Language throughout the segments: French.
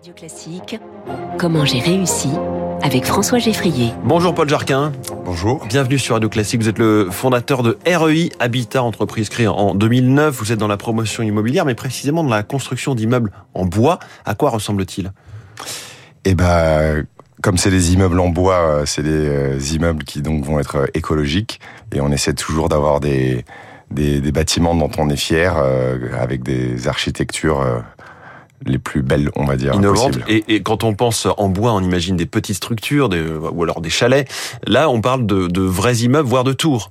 Radio Classique, comment j'ai réussi avec François Geffrier. Bonjour Paul Jarquin. Bonjour. Bienvenue sur Radio Classique. Vous êtes le fondateur de REI Habitat, entreprise créée en 2009. Vous êtes dans la promotion immobilière, mais précisément dans la construction d'immeubles en bois. À quoi ressemble-t-il? Eh ben, comme c'est des immeubles en bois, euh, c'est des euh, immeubles qui donc vont être euh, écologiques et on essaie toujours d'avoir des, des, des bâtiments dont on est fier avec des architectures les plus belles, on va dire. Innovantes. Et, et, quand on pense en bois, on imagine des petites structures, des, ou alors des chalets. Là, on parle de, de, vrais immeubles, voire de tours.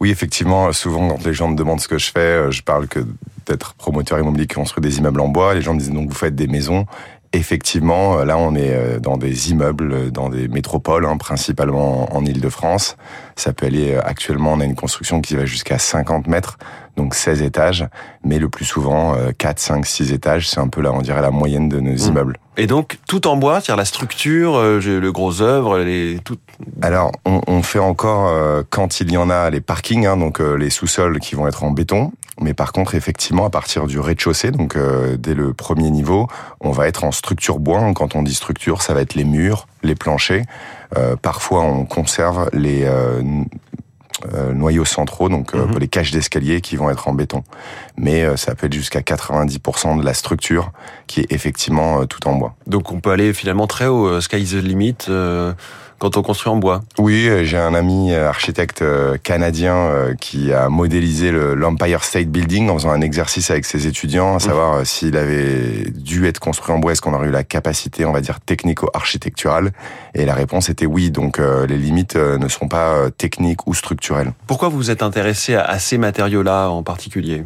Oui, effectivement. Souvent, quand les gens me demandent ce que je fais, je parle que d'être promoteur immobilier qui construit des immeubles en bois. Les gens me disent donc vous faites des maisons effectivement, euh, là, on est euh, dans des immeubles, euh, dans des métropoles, hein, principalement en Ile-de-France. Ça peut aller, actuellement, on a une construction qui va jusqu'à 50 mètres, donc 16 étages, mais le plus souvent, 4, 5, 6 étages, c'est un peu là, on dirait la moyenne de nos mmh. immeubles. Et donc, tout en bois, c'est-à-dire la structure, le gros œuvre, les... Tout... Alors, on, on, fait encore, quand il y en a, les parkings, hein, donc les sous-sols qui vont être en béton, mais par contre, effectivement, à partir du rez-de-chaussée, donc euh, dès le premier niveau, on va être en structure bois. Quand on dit structure, ça va être les murs, les planchers. Euh, parfois, on conserve les euh, noyaux centraux, donc mhm. les caches d'escalier qui vont être en béton. Mais ça peut être jusqu'à 90% de la structure qui est effectivement tout en bois. Donc on peut aller finalement très haut, sky is the limit quand on construit en bois Oui, euh, j'ai un ami euh, architecte euh, canadien qui a modélisé l'Empire State Building en faisant un exercice avec ses étudiants, à mmh. savoir s'il avait dû être construit en bois, est-ce qu'on aurait eu la capacité, on va dire, technico-architecturale? Et la réponse était oui, donc les limites ne sont pas techniques ou structurelles. Pourquoi vous êtes intéressé à ces matériaux-là en particulier?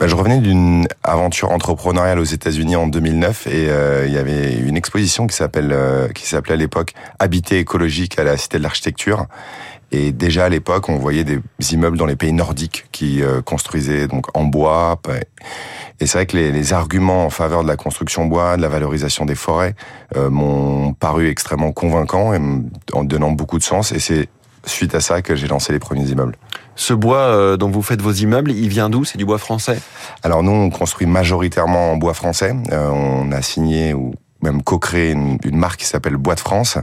Bah, je revenais d'une aventure entrepreneuriale aux États-Unis en 2009 et euh, il y avait une exposition qui s'appelle euh, qui s'appelait à l'époque Habité écologique à la Cité de l'Architecture. Et déjà à l'époque, on voyait des immeubles dans les pays nordiques qui euh, construisaient donc en bois. Et c'est vrai que les, les, arguments en faveur de la construction bois, de la valorisation des forêts, m'ont paru extrêmement convaincants et en donnant beaucoup de sens. Et c'est suite à ça que j'ai lancé les premiers immeubles. Ce bois euh, dont vous faites vos immeubles, il vient d'où? C'est du bois français? Alors nous, on construit majoritairement en bois français. Euh, on a signé ou même co-créé une, marque qui s'appelle Bois de France,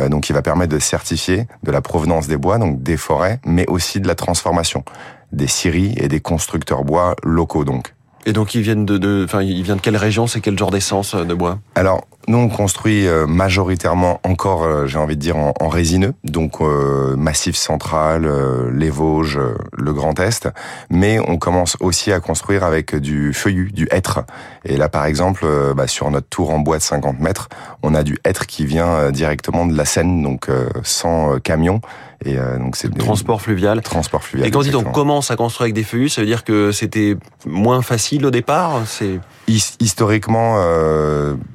euh, donc qui va permettre de certifier de la provenance des bois, donc des forêts, mais aussi de la transformation des scieries et des constructeurs bois locaux donc. Et donc ils viennent de, enfin ils viennent de quelle région? C'est quel genre d'essence de bois? Alors nous, on construit euh, majoritairement encore, euh, j'ai envie de dire, en, résineux, donc euh, Massif Central, les Vosges, le Grand Est, mais on commence aussi à construire avec du feuillu, du hêtre. Et là, par exemple, bah, sur notre tour en bois de 50 mètres, on a du hêtre qui vient directement de la Seine, donc sans camion. Et donc c'est transport fluvial. Transport fluvial. Et quand on dit on commence à construire avec des feuillus, ça veut dire que c'était moins facile au départ. C'est historiquement,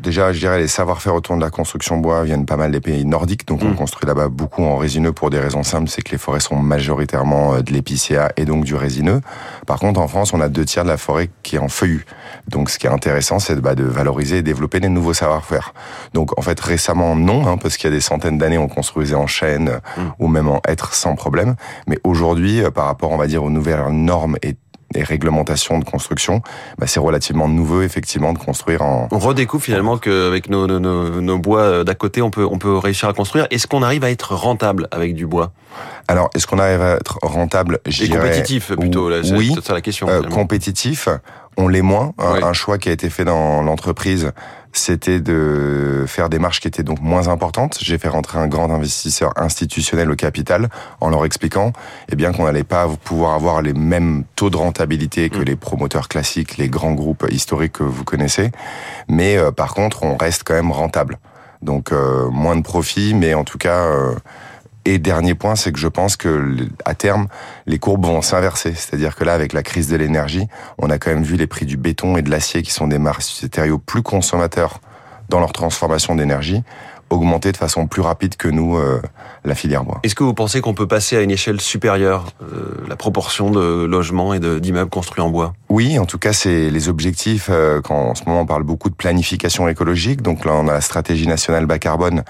déjà, je dirais les savoir-faire autour de la construction bois viennent pas mal des pays nordiques, donc on mm. construit là-bas beaucoup en résineux pour des raisons simples, c'est que les forêts sont majoritairement euh, de l'épicéa et donc du résineux. Par contre, en France, on a deux tiers de la forêt qui est en feuillu. Donc ce qui est intéressant, c'est bah, de valoriser et développer des nouveaux savoir-faire. Donc en fait, récemment, non, hein, parce qu'il y a des centaines d'années, on construisait en chêne mm. ou même en hêtre sans problème. Mais aujourd'hui, euh, par rapport, on va dire, aux nouvelles normes et et réglementations de construction, bah, c'est relativement nouveau effectivement de construire en. On redécouvre finalement qu'avec nos, nos, nos, nos bois euh, d'à côté, on peut on peut réussir à construire. Est-ce qu'on arrive à être rentable avec du bois? Alors, est-ce qu'on arrive à être rentable? Et compétitif plutôt. Là, oui, c'est ça la question. Euh, compétitif, on l'est moins. Un choix qui a été fait dans l'entreprise c'était de faire des marches qui étaient donc moins importantes. J'ai fait rentrer un grand investisseur institutionnel au capital en leur expliquant eh bien qu'on n'allait pas pouvoir avoir les mêmes taux de rentabilité que mm. les promoteurs classiques, les grands groupes historiques que vous connaissez, mais euh, par contre on reste quand même rentable. Donc euh, moins de profit, mais en tout cas euh, et dernier point, c'est que je pense que à terme, les courbes vont s'inverser. C'est-à-dire que là, avec la crise de l'énergie, on a quand même vu les prix du béton et de l'acier, qui sont des matériaux plus consommateurs dans leur transformation d'énergie, augmenter de façon plus rapide que nous euh, la filière bois. Est-ce que vous pensez qu'on peut passer à une échelle supérieure euh, la proportion de logements et d'immeubles construits en bois? Oui, en tout cas, c'est les objectifs. Euh, quand en ce moment on parle beaucoup de planification écologique, donc là on a la stratégie nationale bas carbone,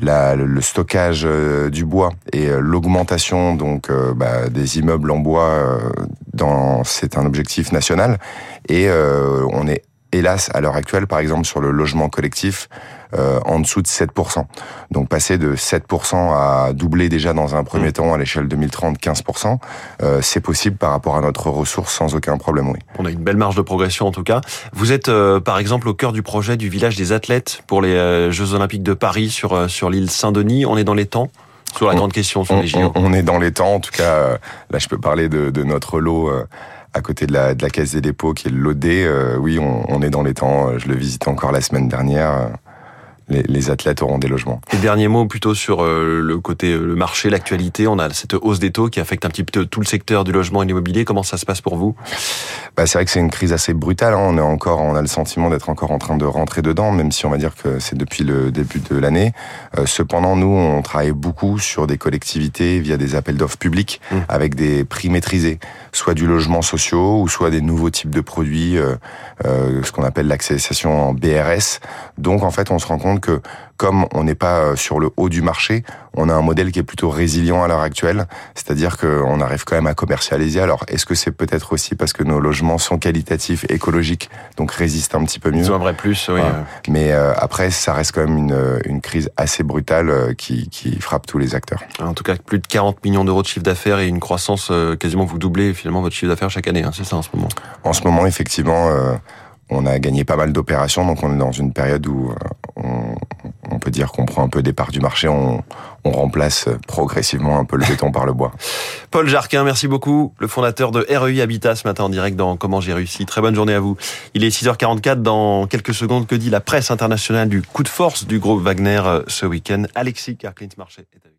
la, le, stockage du bois et l'augmentation donc bah, des immeubles en bois. dans c'est un objectif national et on est hélas, à l'heure actuelle, par exemple, sur le logement collectif, euh, en dessous de 7%. Donc passer de 7% à doubler déjà dans un premier mmh. temps à l'échelle 2030, 15%, euh, c'est possible par rapport à notre ressource sans aucun problème, oui. On a une belle marge de progression en tout cas. Vous êtes euh, par exemple au cœur du projet du village des athlètes pour les euh, Jeux Olympiques de Paris sur, sur l'île Saint-Denis. On est dans les temps? Sur la grande question sur on, les JO. On, est dans les temps, en tout cas, là je peux parler de, de notre lot à côté de la, de la caisse des dépôts qui est le lot oui, on, on, est dans les temps. Je le visitais encore la semaine dernière les, athlètes auront des logements. Et dernier mot plutôt sur euh, le côté euh, le marché, l'actualité. On a cette hausse des taux qui affecte un petit peu tout le secteur du logement et de l'immobilier. Comment ça se passe pour vous? Bah, c'est vrai que c'est une crise assez brutale. Hein. On est encore, on a le sentiment d'être encore en train de rentrer dedans, même si on va dire que c'est depuis le début de l'année. Euh, cependant, nous, on travaille beaucoup sur des collectivités via des appels d'offres publics mmh. avec des prix maîtrisés, soit du logement sociaux ou soit des nouveaux types de produits, ce qu'on appelle l'accession en BRS. Donc, en fait, on se rend compte que comme on n'est pas euh, sur le haut du marché, on a un modèle qui est plutôt résilient à l'heure actuelle, c'est-à-dire qu'on arrive quand même à commercialiser. Alors, est-ce que c'est peut-être aussi parce que nos logements sont qualitatifs, écologiques, donc résistent un petit peu mieux? Ils ont un vrai plus, oui. Mais euh, après, ça reste quand même une, une crise assez brutale euh, qui, qui, frappe tous les acteurs. En tout cas, plus de 40 millions d'euros de chiffre d'affaires et une croissance quasiment vous doublez finalement votre chiffre d'affaires chaque année, hein, c'est ça en ce moment En ce moment, effectivement, on a gagné pas mal d'opérations, donc on est dans une période où peut dire qu'on prend un peu des parts du marché, on, remplace progressivement un peu le béton par le bois. Paul Jarquin, merci beaucoup, le fondateur de REI Habitat ce matin en direct dans Comment j'ai réussi. Très bonne journée à vous. Il est 6h44 dans quelques secondes. Que dit la presse internationale du coup de force du groupe Wagner euh, ce week-end? Alexis Karklins-Marchais est